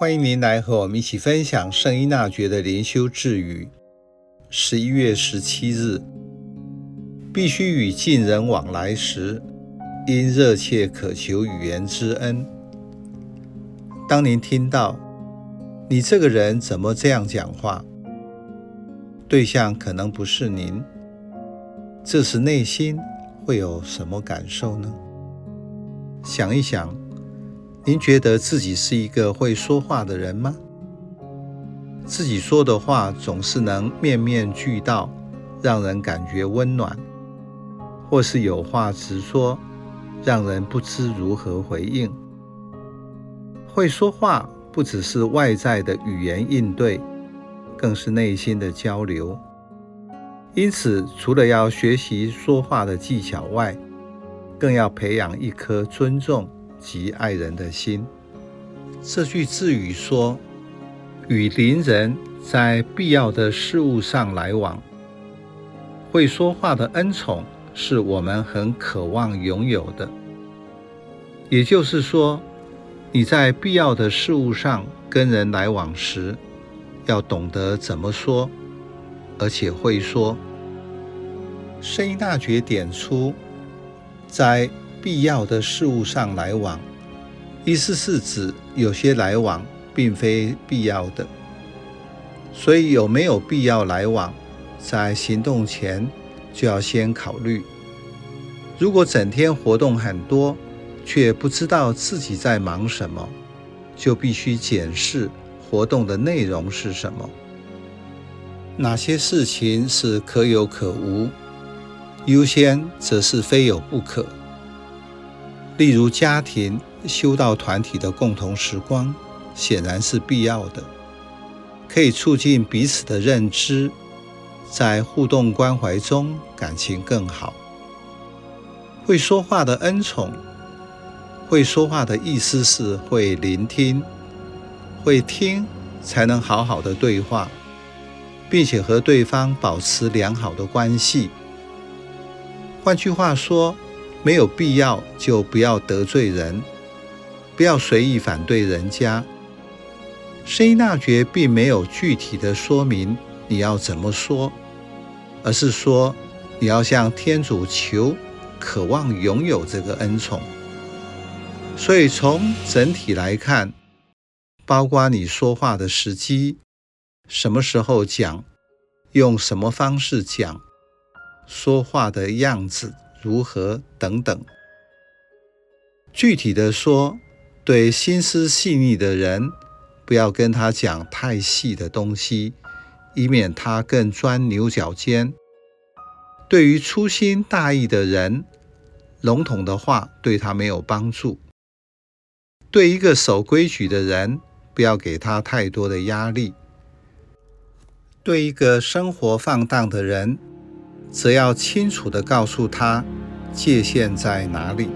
欢迎您来和我们一起分享圣依纳爵的灵修智语。十一月十七日，必须与近人往来时，应热切渴求语言之恩。当您听到“你这个人怎么这样讲话”，对象可能不是您，这时内心会有什么感受呢？想一想，您觉得自己是一个会说话的人吗？自己说的话总是能面面俱到，让人感觉温暖，或是有话直说，让人不知如何回应。会说话不只是外在的语言应对，更是内心的交流。因此，除了要学习说话的技巧外，更要培养一颗尊重及爱人的心。这句字语说：“与邻人在必要的事物上来往，会说话的恩宠是我们很渴望拥有的。”也就是说，你在必要的事物上跟人来往时，要懂得怎么说，而且会说。声音大觉点出。在必要的事物上来往，意思是指有些来往并非必要的，所以有没有必要来往，在行动前就要先考虑。如果整天活动很多，却不知道自己在忙什么，就必须检视活动的内容是什么，哪些事情是可有可无。优先则是非有不可。例如，家庭修道团体的共同时光显然是必要的，可以促进彼此的认知，在互动关怀中感情更好。会说话的恩宠，会说话的意思是会聆听，会听才能好好的对话，并且和对方保持良好的关系。换句话说，没有必要就不要得罪人，不要随意反对人家。圣依纳爵并没有具体的说明你要怎么说，而是说你要向天主求，渴望拥有这个恩宠。所以从整体来看，包括你说话的时机，什么时候讲，用什么方式讲。说话的样子如何等等。具体的说，对心思细腻的人，不要跟他讲太细的东西，以免他更钻牛角尖。对于粗心大意的人，笼统的话对他没有帮助。对一个守规矩的人，不要给他太多的压力。对一个生活放荡的人，则要清楚地告诉他界限在哪里。